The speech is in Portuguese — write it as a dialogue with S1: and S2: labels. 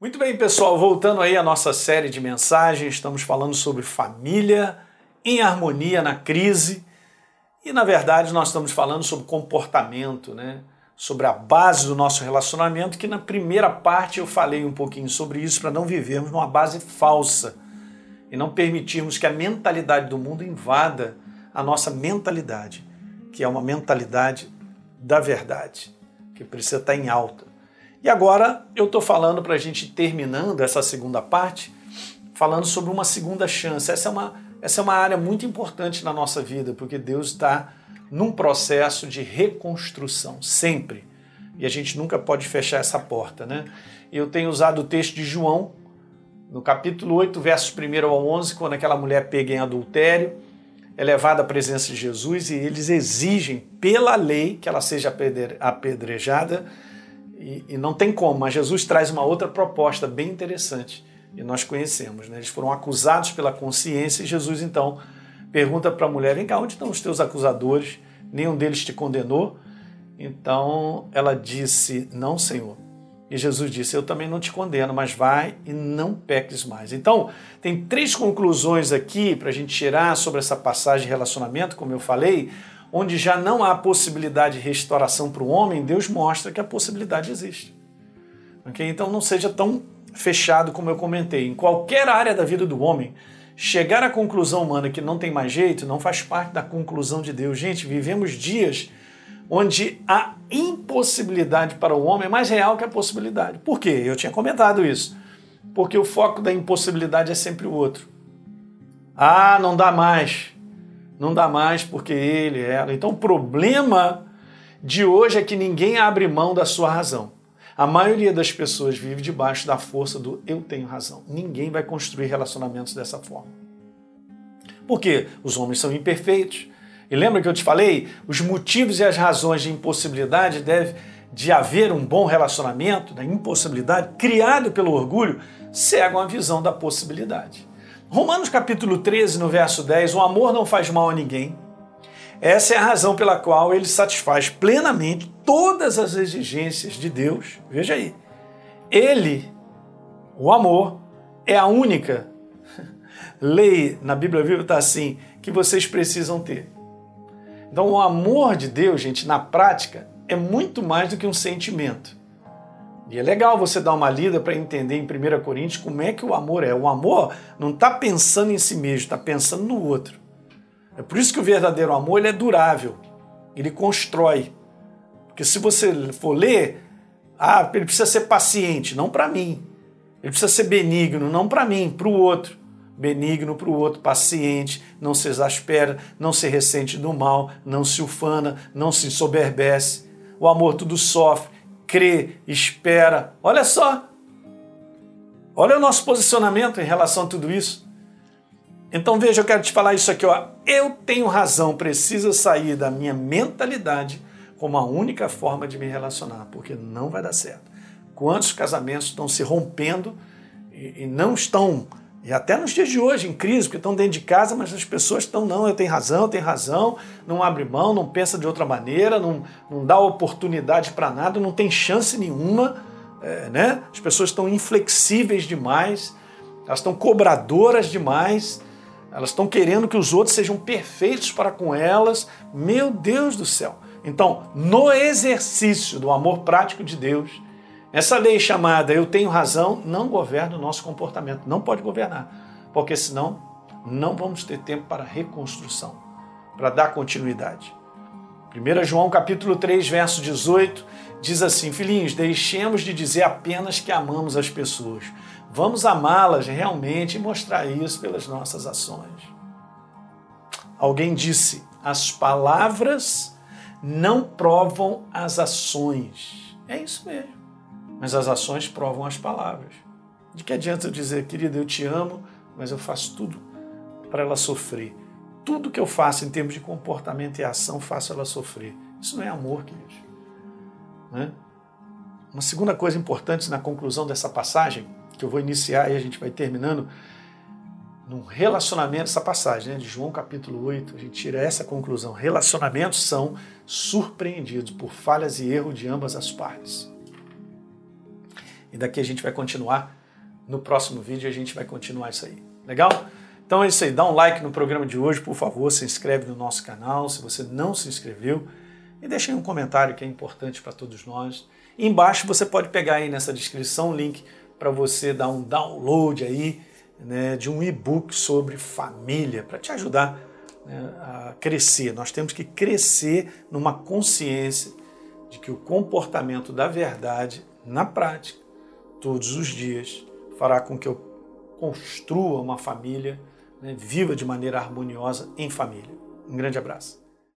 S1: Muito bem, pessoal, voltando aí à nossa série de mensagens, estamos falando sobre família em harmonia na crise. E na verdade, nós estamos falando sobre comportamento, né? Sobre a base do nosso relacionamento, que na primeira parte eu falei um pouquinho sobre isso para não vivermos numa base falsa e não permitirmos que a mentalidade do mundo invada a nossa mentalidade, que é uma mentalidade da verdade, que precisa estar em alta. E agora eu estou falando para a gente terminando essa segunda parte, falando sobre uma segunda chance. Essa é uma, essa é uma área muito importante na nossa vida, porque Deus está num processo de reconstrução, sempre. E a gente nunca pode fechar essa porta, né? Eu tenho usado o texto de João, no capítulo 8, versos 1 ao 11, quando aquela mulher pega em adultério, é levada à presença de Jesus e eles exigem, pela lei, que ela seja apedrejada e, e, não tem como, mas Jesus traz uma outra proposta bem interessante e nós conhecemos. Né? Eles foram acusados pela consciência e Jesus então pergunta para a mulher: Vem cá, onde estão os teus acusadores? Nenhum deles te condenou? Então ela disse: Não, Senhor. E Jesus disse: Eu também não te condeno, mas vai e não peques mais. Então, tem três conclusões aqui para a gente tirar sobre essa passagem de relacionamento, como eu falei onde já não há possibilidade de restauração para o homem, Deus mostra que a possibilidade existe. Okay? Então não seja tão fechado como eu comentei. Em qualquer área da vida do homem, chegar à conclusão humana que não tem mais jeito não faz parte da conclusão de Deus. Gente, vivemos dias onde a impossibilidade para o homem é mais real que a possibilidade. Por quê? Eu tinha comentado isso. Porque o foco da impossibilidade é sempre o outro. Ah, não dá mais não dá mais porque ele, ela. Então o problema de hoje é que ninguém abre mão da sua razão. A maioria das pessoas vive debaixo da força do eu tenho razão. Ninguém vai construir relacionamentos dessa forma. Porque os homens são imperfeitos. E lembra que eu te falei? Os motivos e as razões de impossibilidade deve de haver um bom relacionamento, da impossibilidade, criado pelo orgulho, cegam a visão da possibilidade. Romanos capítulo 13, no verso 10, o amor não faz mal a ninguém. Essa é a razão pela qual ele satisfaz plenamente todas as exigências de Deus. Veja aí. Ele, o amor, é a única lei na Bíblia Viva está assim que vocês precisam ter. Então, o amor de Deus, gente, na prática, é muito mais do que um sentimento. E é legal você dar uma lida para entender em 1 Coríntios como é que o amor é. O amor não está pensando em si mesmo, está pensando no outro. É por isso que o verdadeiro amor ele é durável, ele constrói. Porque se você for ler, ah, ele precisa ser paciente, não para mim. Ele precisa ser benigno, não para mim, para o outro. Benigno para o outro, paciente, não se exaspera, não se ressente do mal, não se ufana, não se soberbece. O amor tudo sofre, crê, espera. Olha só. Olha o nosso posicionamento em relação a tudo isso. Então veja, eu quero te falar isso aqui, ó. Eu tenho razão, precisa sair da minha mentalidade como a única forma de me relacionar, porque não vai dar certo. Quantos casamentos estão se rompendo e, e não estão e até nos dias de hoje, em crise, porque estão dentro de casa, mas as pessoas estão, não, eu tenho razão, eu tenho razão, não abre mão, não pensa de outra maneira, não, não dá oportunidade para nada, não tem chance nenhuma, é, né? As pessoas estão inflexíveis demais, elas estão cobradoras demais, elas estão querendo que os outros sejam perfeitos para com elas. Meu Deus do céu! Então, no exercício do amor prático de Deus, essa lei chamada eu tenho razão não governa o nosso comportamento, não pode governar, porque senão não vamos ter tempo para reconstrução, para dar continuidade. 1 João capítulo 3, verso 18, diz assim: Filhinhos, deixemos de dizer apenas que amamos as pessoas. Vamos amá-las realmente e mostrar isso pelas nossas ações. Alguém disse: as palavras não provam as ações. É isso mesmo mas as ações provam as palavras. De que adianta eu dizer, querida, eu te amo, mas eu faço tudo para ela sofrer. Tudo que eu faço em termos de comportamento e ação, faço ela sofrer. Isso não é amor, queridos. Né? Uma segunda coisa importante na conclusão dessa passagem, que eu vou iniciar e a gente vai terminando, num relacionamento, essa passagem né, de João capítulo 8, a gente tira essa conclusão. Relacionamentos são surpreendidos por falhas e erros de ambas as partes. E daqui a gente vai continuar. No próximo vídeo a gente vai continuar isso aí. Legal? Então é isso aí. Dá um like no programa de hoje, por favor. Se inscreve no nosso canal se você não se inscreveu. E deixa aí um comentário que é importante para todos nós. E embaixo você pode pegar aí nessa descrição o link para você dar um download aí né, de um e-book sobre família, para te ajudar né, a crescer. Nós temos que crescer numa consciência de que o comportamento da verdade na prática, todos os dias, fará com que eu construa uma família, né, viva de maneira harmoniosa em família. Um grande abraço.